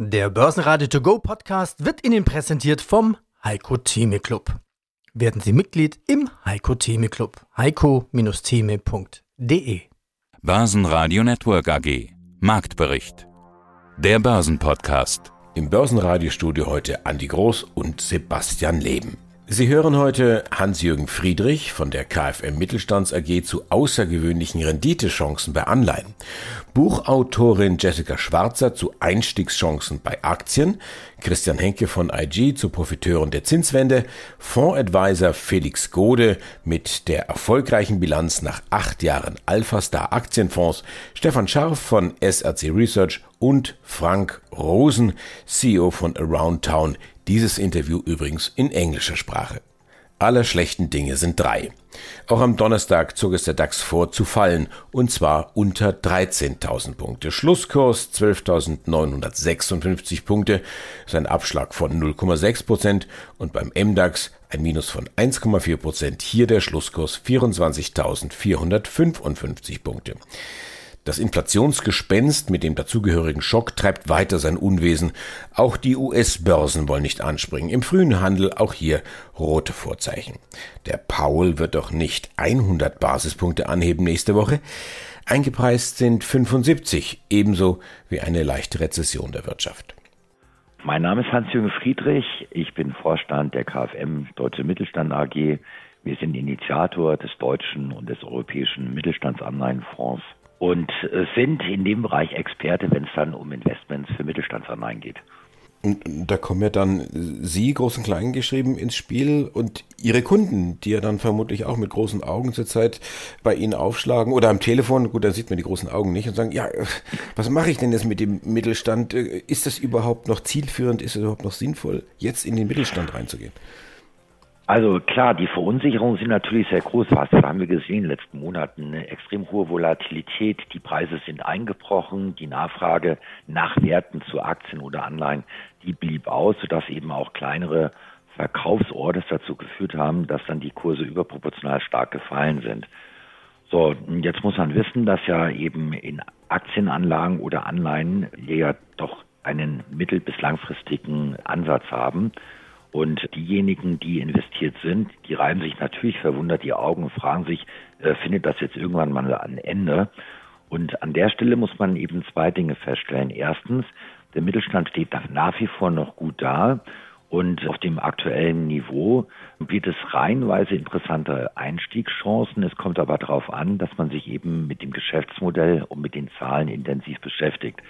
Der Börsenradio To Go Podcast wird Ihnen präsentiert vom Heiko Theme Club. Werden Sie Mitglied im Heiko Theme Club. heiko-theme.de Börsenradio Network AG Marktbericht Der Börsenpodcast Im Börsenradiostudio heute Andi Groß und Sebastian Leben. Sie hören heute Hans-Jürgen Friedrich von der KfM Mittelstands AG zu außergewöhnlichen Renditechancen bei Anleihen, Buchautorin Jessica Schwarzer zu Einstiegschancen bei Aktien, Christian Henke von IG zu Profiteuren der Zinswende, Fondsadvisor Felix Gode mit der erfolgreichen Bilanz nach acht Jahren Alpha Star Aktienfonds, Stefan Scharf von SRC Research und Frank Rosen, CEO von Around Town, dieses Interview übrigens in englischer Sprache. Aller schlechten Dinge sind drei. Auch am Donnerstag zog es der DAX vor zu fallen, und zwar unter 13.000 Punkte. Schlusskurs 12.956 Punkte, ist ein Abschlag von 0,6 Prozent und beim MDAX ein Minus von 1,4 Prozent. Hier der Schlusskurs 24.455 Punkte. Das Inflationsgespenst mit dem dazugehörigen Schock treibt weiter sein Unwesen. Auch die US-Börsen wollen nicht anspringen. Im frühen Handel auch hier rote Vorzeichen. Der Paul wird doch nicht 100 Basispunkte anheben nächste Woche. Eingepreist sind 75, ebenso wie eine leichte Rezession der Wirtschaft. Mein Name ist Hans-Jürgen Friedrich. Ich bin Vorstand der KfM Deutsche Mittelstand AG. Wir sind Initiator des deutschen und des europäischen Mittelstandsanleihenfonds und äh, sind in dem Bereich Experte, wenn es dann um Investments für Mittelstandsanleihen geht. Und da kommen ja dann Sie, groß und klein geschrieben, ins Spiel und Ihre Kunden, die ja dann vermutlich auch mit großen Augen zurzeit bei Ihnen aufschlagen oder am Telefon, gut, dann sieht man die großen Augen nicht und sagen, ja, was mache ich denn jetzt mit dem Mittelstand? Ist das überhaupt noch zielführend? Ist es überhaupt noch sinnvoll, jetzt in den Mittelstand reinzugehen? Also klar, die Verunsicherungen sind natürlich sehr groß. Was haben wir gesehen in den letzten Monaten? Eine extrem hohe Volatilität. Die Preise sind eingebrochen. Die Nachfrage nach Werten zu Aktien oder Anleihen, die blieb aus, sodass eben auch kleinere Verkaufsorders dazu geführt haben, dass dann die Kurse überproportional stark gefallen sind. So, jetzt muss man wissen, dass ja eben in Aktienanlagen oder Anleihen ja doch einen mittel- bis langfristigen Ansatz haben. Und diejenigen, die investiert sind, die reiben sich natürlich verwundert die Augen und fragen sich, äh, findet das jetzt irgendwann mal ein Ende? Und an der Stelle muss man eben zwei Dinge feststellen. Erstens, der Mittelstand steht nach wie vor noch gut da. Und auf dem aktuellen Niveau wird es reihenweise interessante Einstiegschancen. Es kommt aber darauf an, dass man sich eben mit dem Geschäftsmodell und mit den Zahlen intensiv beschäftigt.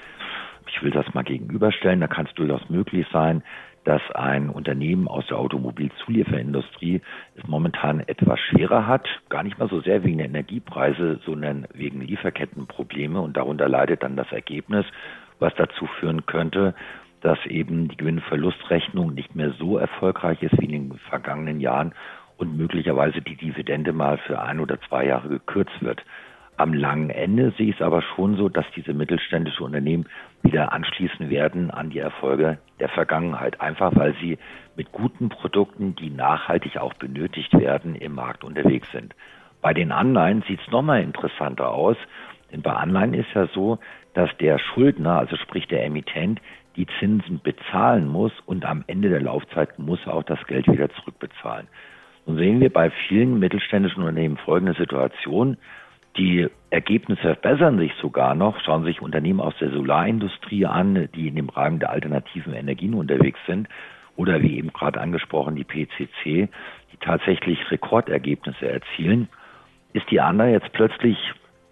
Ich will das mal gegenüberstellen. Da kann es durchaus möglich sein, dass ein Unternehmen aus der Automobilzulieferindustrie es momentan etwas schwerer hat, gar nicht mal so sehr wegen der Energiepreise, sondern wegen Lieferkettenprobleme und darunter leidet dann das Ergebnis, was dazu führen könnte, dass eben die Gewinnverlustrechnung nicht mehr so erfolgreich ist wie in den vergangenen Jahren und möglicherweise die Dividende mal für ein oder zwei Jahre gekürzt wird. Am langen Ende sehe ich es aber schon so, dass diese mittelständischen Unternehmen wieder anschließen werden an die Erfolge der Vergangenheit, einfach weil sie mit guten Produkten, die nachhaltig auch benötigt werden, im Markt unterwegs sind. Bei den Anleihen sieht es nochmal interessanter aus, denn bei Anleihen ist ja so, dass der Schuldner, also sprich der Emittent, die Zinsen bezahlen muss und am Ende der Laufzeit muss er auch das Geld wieder zurückbezahlen. Nun sehen wir bei vielen mittelständischen Unternehmen folgende Situation. Die Ergebnisse verbessern sich sogar noch. Schauen sich Unternehmen aus der Solarindustrie an, die in dem Rahmen der alternativen Energien unterwegs sind. Oder wie eben gerade angesprochen, die PCC, die tatsächlich Rekordergebnisse erzielen. Ist die andere jetzt plötzlich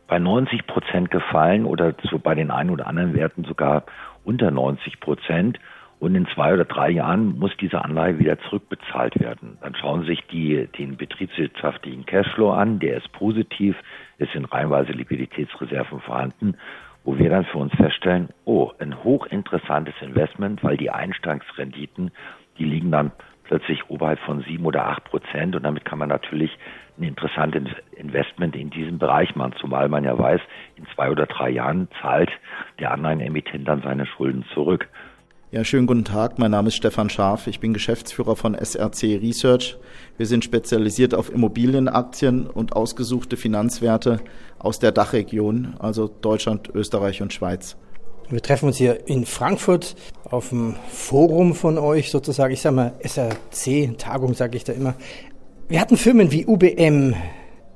bei 90 Prozent gefallen oder so bei den einen oder anderen Werten sogar unter 90 Prozent? und in zwei oder drei Jahren muss diese Anleihe wieder zurückbezahlt werden. Dann schauen Sie sich die, den betriebswirtschaftlichen Cashflow an, der ist positiv, es sind reihenweise Liquiditätsreserven vorhanden, wo wir dann für uns feststellen, oh, ein hochinteressantes Investment, weil die Einstiegsrenditen, die liegen dann plötzlich oberhalb von sieben oder acht Prozent und damit kann man natürlich ein interessantes Investment in diesem Bereich machen, zumal man ja weiß, in zwei oder drei Jahren zahlt der Anleihenemittent dann seine Schulden zurück. Ja, schönen guten Tag. Mein Name ist Stefan Scharf. Ich bin Geschäftsführer von SRC Research. Wir sind spezialisiert auf Immobilienaktien und ausgesuchte Finanzwerte aus der Dachregion, also Deutschland, Österreich und Schweiz. Wir treffen uns hier in Frankfurt auf dem Forum von euch sozusagen, ich sage mal SRC, Tagung sage ich da immer. Wir hatten Firmen wie UBM,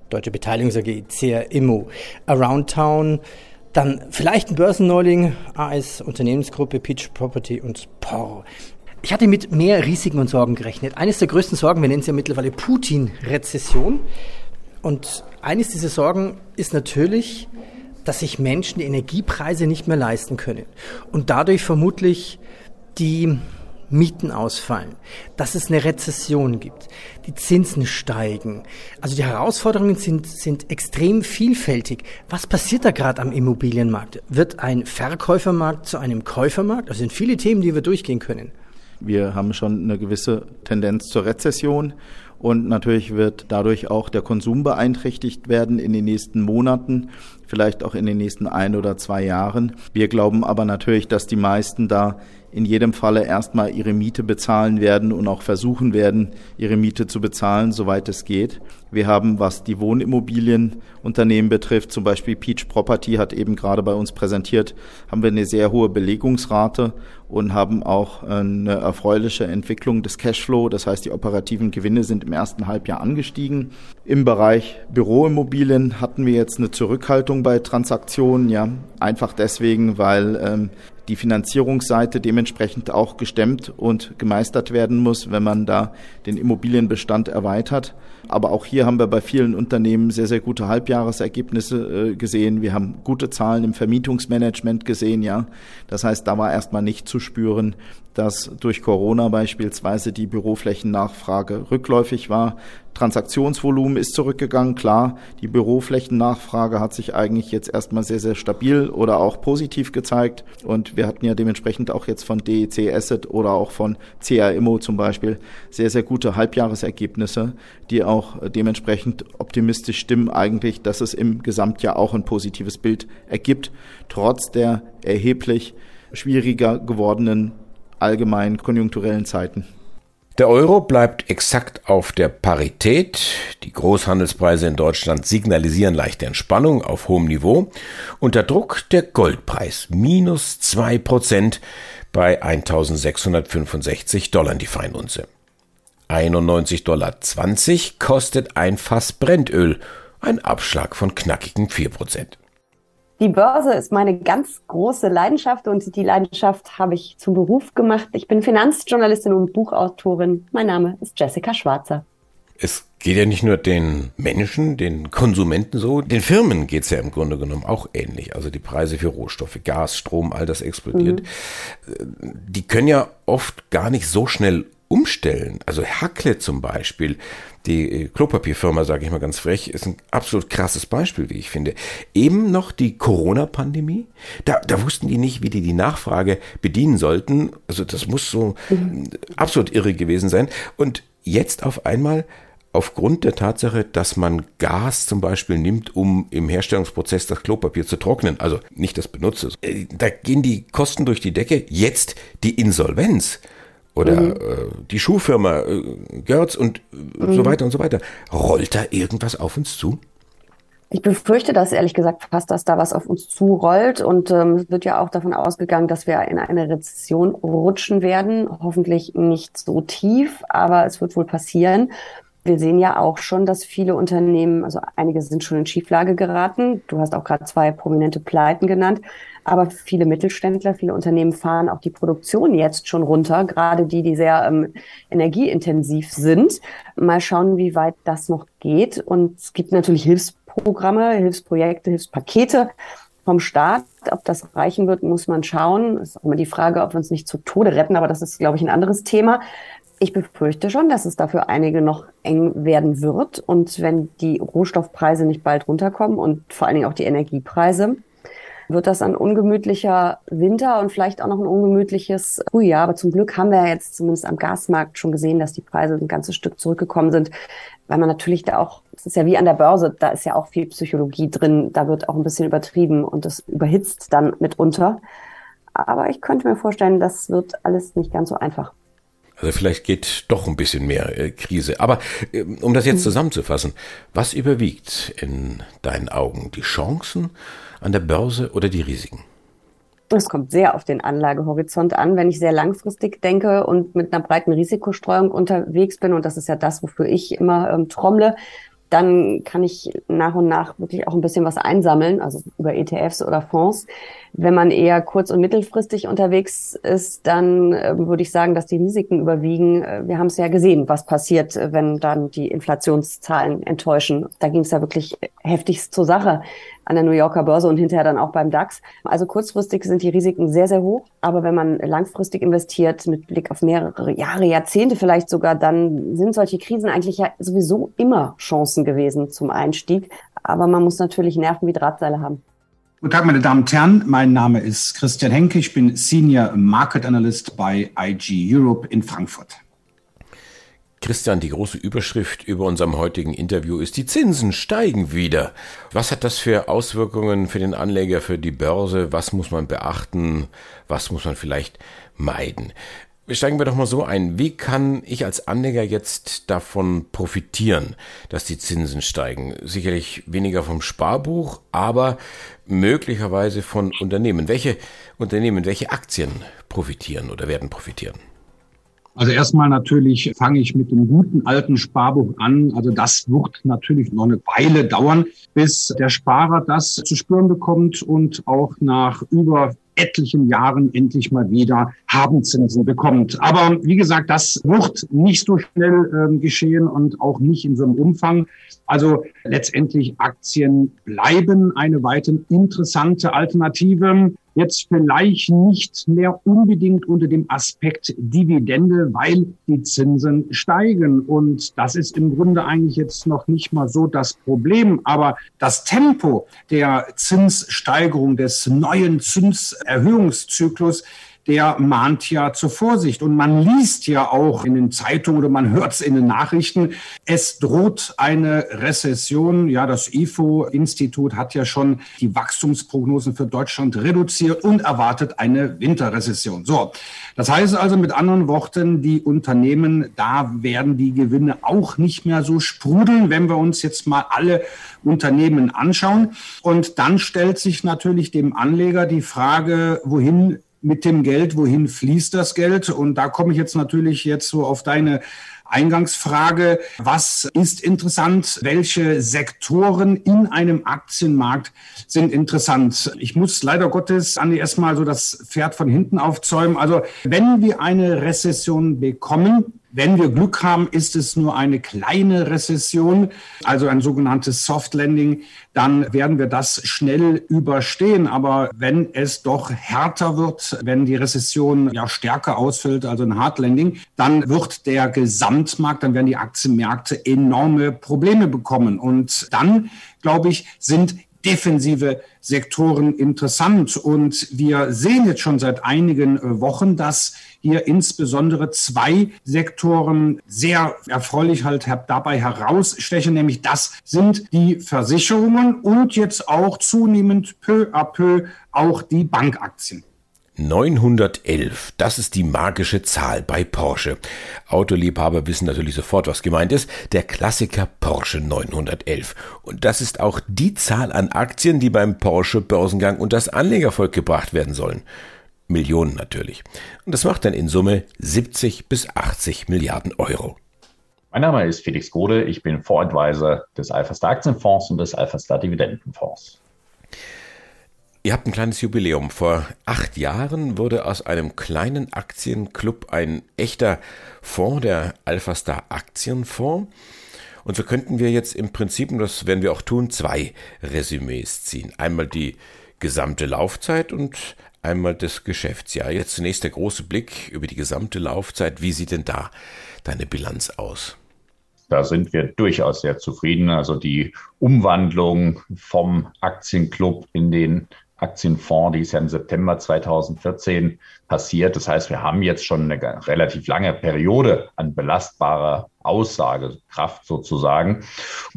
Deutsche Beteiligungs AG, CR Immo, Around Town, dann vielleicht ein Börsenneuling, AS Unternehmensgruppe, Peach Property und POR. Ich hatte mit mehr Risiken und Sorgen gerechnet. Eines der größten Sorgen, wir nennen es ja mittlerweile Putin-Rezession. Und eines dieser Sorgen ist natürlich, dass sich Menschen die Energiepreise nicht mehr leisten können und dadurch vermutlich die Mieten ausfallen, dass es eine Rezession gibt, die Zinsen steigen. Also die Herausforderungen sind, sind extrem vielfältig. Was passiert da gerade am Immobilienmarkt? Wird ein Verkäufermarkt zu einem Käufermarkt? Das sind viele Themen, die wir durchgehen können. Wir haben schon eine gewisse Tendenz zur Rezession und natürlich wird dadurch auch der Konsum beeinträchtigt werden in den nächsten Monaten, vielleicht auch in den nächsten ein oder zwei Jahren. Wir glauben aber natürlich, dass die meisten da in jedem Falle erstmal ihre Miete bezahlen werden und auch versuchen werden, ihre Miete zu bezahlen, soweit es geht. Wir haben, was die Wohnimmobilienunternehmen betrifft, zum Beispiel Peach Property hat eben gerade bei uns präsentiert, haben wir eine sehr hohe Belegungsrate und haben auch eine erfreuliche Entwicklung des Cashflow. Das heißt, die operativen Gewinne sind im ersten Halbjahr angestiegen. Im Bereich Büroimmobilien hatten wir jetzt eine Zurückhaltung bei Transaktionen, ja, einfach deswegen, weil ähm, die Finanzierungsseite dementsprechend auch gestemmt und gemeistert werden muss, wenn man da den Immobilienbestand erweitert. Aber auch hier haben wir bei vielen Unternehmen sehr, sehr gute Halbjahresergebnisse äh, gesehen. Wir haben gute Zahlen im Vermietungsmanagement gesehen, ja. Das heißt, da war erstmal nicht zu spüren, dass durch Corona beispielsweise die Büroflächennachfrage rückläufig war. Transaktionsvolumen ist zurückgegangen, klar. Die Büroflächennachfrage hat sich eigentlich jetzt erstmal sehr, sehr stabil oder auch positiv gezeigt. Und wir hatten ja dementsprechend auch jetzt von DEC Asset oder auch von CA Immo zum Beispiel sehr, sehr gute Halbjahresergebnisse, die auch dementsprechend optimistisch stimmen eigentlich, dass es im Gesamtjahr auch ein positives Bild ergibt, trotz der erheblich schwieriger gewordenen allgemeinen konjunkturellen Zeiten. Der Euro bleibt exakt auf der Parität. Die Großhandelspreise in Deutschland signalisieren leichte Entspannung auf hohem Niveau. Unter Druck der Goldpreis minus zwei Prozent bei 1665 Dollar die Feinunze. 91,20 Dollar kostet ein Fass Brennöl, ein Abschlag von knackigen 4 Prozent. Die Börse ist meine ganz große Leidenschaft und die Leidenschaft habe ich zum Beruf gemacht. Ich bin Finanzjournalistin und Buchautorin. Mein Name ist Jessica Schwarzer. Es geht ja nicht nur den Menschen, den Konsumenten so, den Firmen geht es ja im Grunde genommen auch ähnlich. Also die Preise für Rohstoffe, Gas, Strom, all das explodiert. Mhm. Die können ja oft gar nicht so schnell umstellen. Also Hackle zum Beispiel, die äh, Klopapierfirma, sage ich mal ganz frech, ist ein absolut krasses Beispiel, wie ich finde. Eben noch die Corona-Pandemie, da, da wussten die nicht, wie die die Nachfrage bedienen sollten. Also das muss so absolut irre gewesen sein. Und jetzt auf einmal aufgrund der Tatsache, dass man Gas zum Beispiel nimmt, um im Herstellungsprozess das Klopapier zu trocknen, also nicht das Benutzte, äh, da gehen die Kosten durch die Decke. Jetzt die Insolvenz oder mhm. äh, die Schuhfirma äh, Görz und mhm. so weiter und so weiter. Rollt da irgendwas auf uns zu? Ich befürchte das ehrlich gesagt fast, dass da was auf uns zurollt. Und ähm, es wird ja auch davon ausgegangen, dass wir in eine Rezession rutschen werden. Hoffentlich nicht so tief, aber es wird wohl passieren. Wir sehen ja auch schon, dass viele Unternehmen, also einige sind schon in Schieflage geraten. Du hast auch gerade zwei prominente Pleiten genannt. Aber viele Mittelständler, viele Unternehmen fahren auch die Produktion jetzt schon runter, gerade die, die sehr ähm, energieintensiv sind. Mal schauen, wie weit das noch geht. Und es gibt natürlich Hilfsprogramme, Hilfsprojekte, Hilfspakete vom Staat. Ob das reichen wird, muss man schauen. Ist auch immer die Frage, ob wir uns nicht zu Tode retten, aber das ist, glaube ich, ein anderes Thema. Ich befürchte schon, dass es dafür einige noch eng werden wird. Und wenn die Rohstoffpreise nicht bald runterkommen und vor allen Dingen auch die Energiepreise, wird das ein ungemütlicher Winter und vielleicht auch noch ein ungemütliches Frühjahr. Aber zum Glück haben wir jetzt zumindest am Gasmarkt schon gesehen, dass die Preise ein ganzes Stück zurückgekommen sind, weil man natürlich da auch, es ist ja wie an der Börse, da ist ja auch viel Psychologie drin, da wird auch ein bisschen übertrieben und das überhitzt dann mitunter. Aber ich könnte mir vorstellen, das wird alles nicht ganz so einfach. Also vielleicht geht doch ein bisschen mehr äh, Krise. Aber äh, um das jetzt hm. zusammenzufassen, was überwiegt in deinen Augen? Die Chancen an der Börse oder die Risiken? Es kommt sehr auf den Anlagehorizont an. Wenn ich sehr langfristig denke und mit einer breiten Risikostreuung unterwegs bin, und das ist ja das, wofür ich immer ähm, trommle, dann kann ich nach und nach wirklich auch ein bisschen was einsammeln, also über ETFs oder Fonds. Wenn man eher kurz- und mittelfristig unterwegs ist, dann äh, würde ich sagen, dass die Risiken überwiegen. Äh, wir haben es ja gesehen, was passiert, wenn dann die Inflationszahlen enttäuschen. Da ging es ja wirklich heftigst zur Sache an der New Yorker Börse und hinterher dann auch beim DAX. Also kurzfristig sind die Risiken sehr, sehr hoch. Aber wenn man langfristig investiert, mit Blick auf mehrere Jahre, Jahrzehnte vielleicht sogar, dann sind solche Krisen eigentlich ja sowieso immer Chancen gewesen zum Einstieg. Aber man muss natürlich Nerven wie Drahtseile haben. Guten Tag, meine Damen und Herren. Mein Name ist Christian Henke. Ich bin Senior Market Analyst bei IG Europe in Frankfurt. Christian, die große Überschrift über unserem heutigen Interview ist, die Zinsen steigen wieder. Was hat das für Auswirkungen für den Anleger, für die Börse? Was muss man beachten? Was muss man vielleicht meiden? Steigen wir doch mal so ein. Wie kann ich als Anleger jetzt davon profitieren, dass die Zinsen steigen? Sicherlich weniger vom Sparbuch, aber möglicherweise von Unternehmen. Welche Unternehmen, welche Aktien profitieren oder werden profitieren? Also erstmal natürlich fange ich mit dem guten alten Sparbuch an. Also das wird natürlich noch eine Weile dauern, bis der Sparer das zu spüren bekommt und auch nach über etlichen Jahren endlich mal wieder Habenzinsen bekommt. Aber wie gesagt, das wird nicht so schnell äh, geschehen und auch nicht in so einem Umfang. Also letztendlich Aktien bleiben eine weiterhin interessante Alternative. Jetzt vielleicht nicht mehr unbedingt unter dem Aspekt Dividende, weil die Zinsen steigen. Und das ist im Grunde eigentlich jetzt noch nicht mal so das Problem. Aber das Tempo der Zinssteigerung, des neuen Zinserhöhungszyklus, der mahnt ja zur Vorsicht. Und man liest ja auch in den Zeitungen oder man hört es in den Nachrichten, es droht eine Rezession. Ja, das IFO-Institut hat ja schon die Wachstumsprognosen für Deutschland reduziert und erwartet eine Winterrezession. So, das heißt also mit anderen Worten, die Unternehmen, da werden die Gewinne auch nicht mehr so sprudeln, wenn wir uns jetzt mal alle Unternehmen anschauen. Und dann stellt sich natürlich dem Anleger die Frage, wohin mit dem Geld, wohin fließt das Geld? Und da komme ich jetzt natürlich jetzt so auf deine Eingangsfrage. Was ist interessant? Welche Sektoren in einem Aktienmarkt sind interessant? Ich muss leider Gottes, Andi, erstmal so das Pferd von hinten aufzäumen. Also wenn wir eine Rezession bekommen, wenn wir Glück haben, ist es nur eine kleine Rezession, also ein sogenanntes Soft Landing, dann werden wir das schnell überstehen. Aber wenn es doch härter wird, wenn die Rezession ja stärker ausfällt, also ein Hard Landing, dann wird der Gesamtmarkt, dann werden die Aktienmärkte enorme Probleme bekommen. Und dann, glaube ich, sind defensive Sektoren interessant. Und wir sehen jetzt schon seit einigen äh, Wochen, dass hier insbesondere zwei Sektoren sehr erfreulich halt dabei herausstechen, nämlich das sind die Versicherungen und jetzt auch zunehmend peu à peu auch die Bankaktien. 911, das ist die magische Zahl bei Porsche. Autoliebhaber wissen natürlich sofort, was gemeint ist. Der Klassiker Porsche 911. Und das ist auch die Zahl an Aktien, die beim Porsche Börsengang und das Anlegervolk gebracht werden sollen. Millionen natürlich. Und das macht dann in Summe 70 bis 80 Milliarden Euro. Mein Name ist Felix Gode, ich bin Voradvisor des Alpha-Star Aktienfonds und des Alpha-Star Dividendenfonds. Ihr habt ein kleines Jubiläum. Vor acht Jahren wurde aus einem kleinen Aktienclub ein echter Fonds, der Alpha-Star Aktienfonds. Und so könnten wir jetzt im Prinzip, und das werden wir auch tun, zwei Resümees ziehen. Einmal die gesamte Laufzeit und einmal das Geschäftsjahr. Jetzt zunächst der große Blick über die gesamte Laufzeit. Wie sieht denn da deine Bilanz aus? Da sind wir durchaus sehr zufrieden. Also die Umwandlung vom Aktienclub in den Aktienfonds, die ist ja im September 2014 passiert. Das heißt, wir haben jetzt schon eine relativ lange Periode an belastbarer Aussagekraft sozusagen.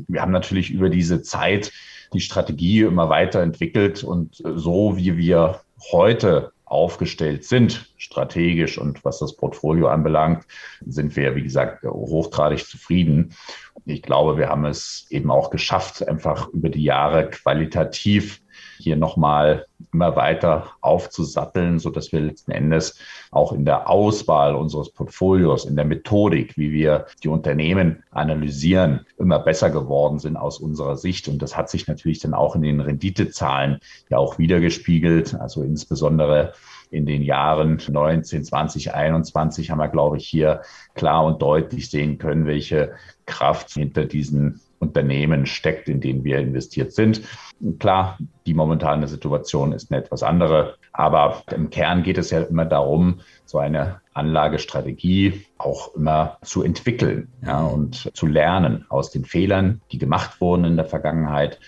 Wir haben natürlich über diese Zeit die Strategie immer weiterentwickelt und so wie wir heute aufgestellt sind, strategisch und was das Portfolio anbelangt, sind wir, wie gesagt, hochgradig zufrieden. Ich glaube, wir haben es eben auch geschafft, einfach über die Jahre qualitativ hier nochmal immer weiter aufzusatteln, so dass wir letzten Endes auch in der Auswahl unseres Portfolios, in der Methodik, wie wir die Unternehmen analysieren, immer besser geworden sind aus unserer Sicht. Und das hat sich natürlich dann auch in den Renditezahlen ja auch wiedergespiegelt. Also insbesondere in den Jahren 19, 20, 21 haben wir, glaube ich, hier klar und deutlich sehen können, welche Kraft hinter diesen Unternehmen steckt, in denen wir investiert sind. Klar, die momentane Situation ist eine etwas andere, aber im Kern geht es ja immer darum, so eine Anlagestrategie auch immer zu entwickeln ja, und zu lernen aus den Fehlern, die gemacht wurden in der Vergangenheit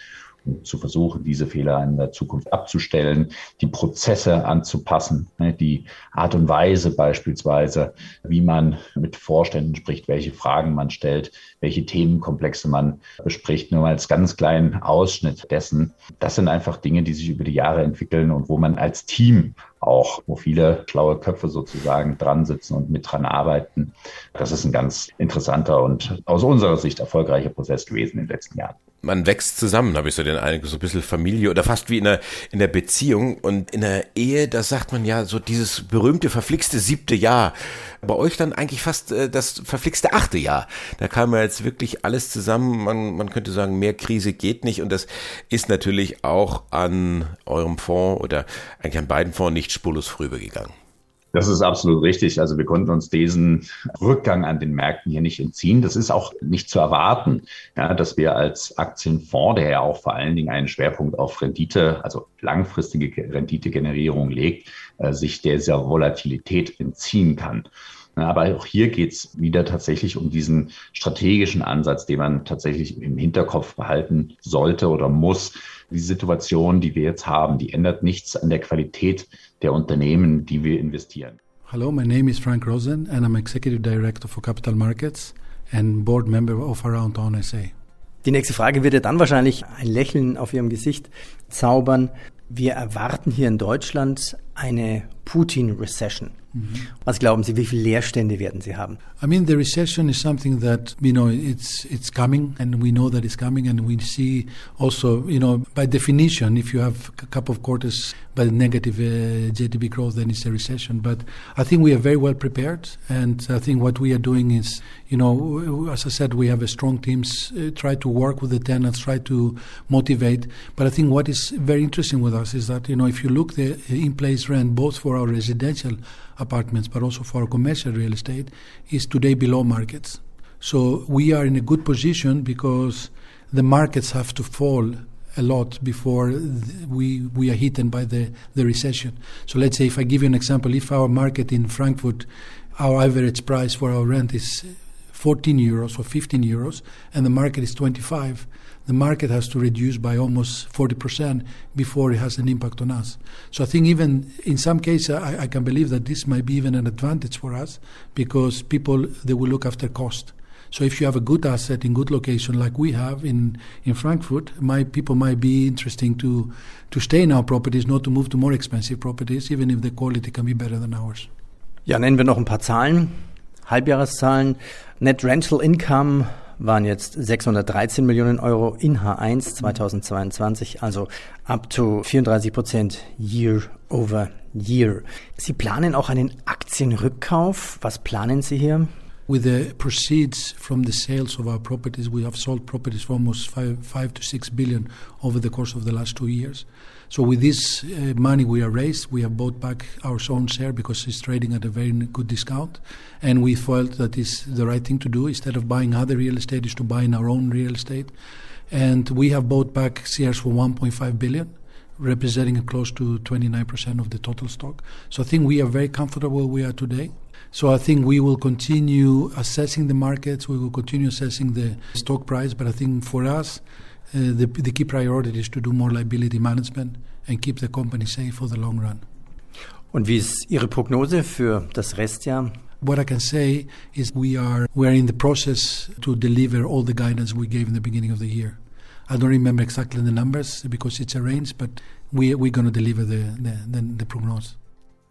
zu versuchen, diese Fehler in der Zukunft abzustellen, die Prozesse anzupassen, ne, die Art und Weise beispielsweise, wie man mit Vorständen spricht, welche Fragen man stellt, welche Themenkomplexe man bespricht, nur als ganz kleinen Ausschnitt dessen. Das sind einfach Dinge, die sich über die Jahre entwickeln und wo man als Team auch, wo viele schlaue Köpfe sozusagen dran sitzen und mit dran arbeiten. Das ist ein ganz interessanter und aus unserer Sicht erfolgreicher Prozess gewesen in den letzten Jahren man wächst zusammen, habe ich so den Eindruck, so ein bisschen Familie oder fast wie in der, in der Beziehung. Und in der Ehe, da sagt man ja so dieses berühmte, verflixte siebte Jahr. Bei euch dann eigentlich fast äh, das verflixte achte Jahr. Da kam ja jetzt wirklich alles zusammen. Man, man könnte sagen, mehr Krise geht nicht. Und das ist natürlich auch an eurem Fonds oder eigentlich an beiden Fonds nicht spurlos vorübergegangen. Das ist absolut richtig. Also wir konnten uns diesen Rückgang an den Märkten hier nicht entziehen. Das ist auch nicht zu erwarten, ja, dass wir als Aktienfonds, der ja auch vor allen Dingen einen Schwerpunkt auf Rendite, also langfristige Renditegenerierung legt, äh, sich dieser Volatilität entziehen kann. Aber auch hier geht es wieder tatsächlich um diesen strategischen Ansatz, den man tatsächlich im Hinterkopf behalten sollte oder muss. Die Situation, die wir jetzt haben, die ändert nichts an der Qualität der Unternehmen, die wir investieren. Hello, my name is Frank Rosen and I'm Executive Director for Capital Markets and Board Member of Around Town SA. Die nächste Frage wird ja dann wahrscheinlich ein Lächeln auf Ihrem Gesicht zaubern. Wir erwarten hier in Deutschland eine Putin-Recession. Mm-hmm. Was glauben Sie, wie viele Leerstände werden Sie haben? I mean, the recession is something that you know it's it's coming, and we know that it's coming, and we see also you know by definition, if you have a couple of quarters by negative uh, GDP growth, then it's a recession. But I think we are very well prepared, and I think what we are doing is you know as I said, we have a strong teams, uh, try to work with the tenants, try to motivate. But I think what is very interesting with us is that you know if you look the rent both for our residential apartments, but also for our commercial real estate, is today below markets. So we are in a good position because the markets have to fall a lot before we we are hit by the, the recession. So let's say if I give you an example, if our market in Frankfurt, our average price for our rent is 14 euros or 15 euros, and the market is 25, the market has to reduce by almost 40% before it has an impact on us. So I think even in some cases, I, I, can believe that this might be even an advantage for us because people, they will look after cost. So if you have a good asset in good location like we have in, in Frankfurt, my people might be interesting to, to stay in our properties, not to move to more expensive properties, even if the quality can be better than ours. Ja, nennen wir noch ein paar Zahlen. Halbjahreszahlen. Net Rental Income waren jetzt 613 Millionen Euro in H1 2022, also up to 34 Prozent year over year. Sie planen auch einen Aktienrückkauf. Was planen Sie hier? With the proceeds from the sales of our properties, we have sold properties for almost five, five to six billion over the course of the last two years. So with this uh, money we are raised, we have bought back our own share because it's trading at a very good discount, and we felt that is the right thing to do. Instead of buying other real estate, is to buy in our own real estate, and we have bought back shares for 1.5 billion representing close to 29% of the total stock. So I think we are very comfortable where we are today. So I think we will continue assessing the markets, we will continue assessing the stock price, but I think for us, Uh, the, the key priority is to do more liability management and keep the company safe for the long run. Und wie ist Ihre Prognose für das Restjahr? What I can say is we are we are in the process to deliver all the guidance we gave in the beginning of the year. I don't remember exactly the numbers because it's a range, but we we're going to deliver the the, the, the prognosis.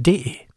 D.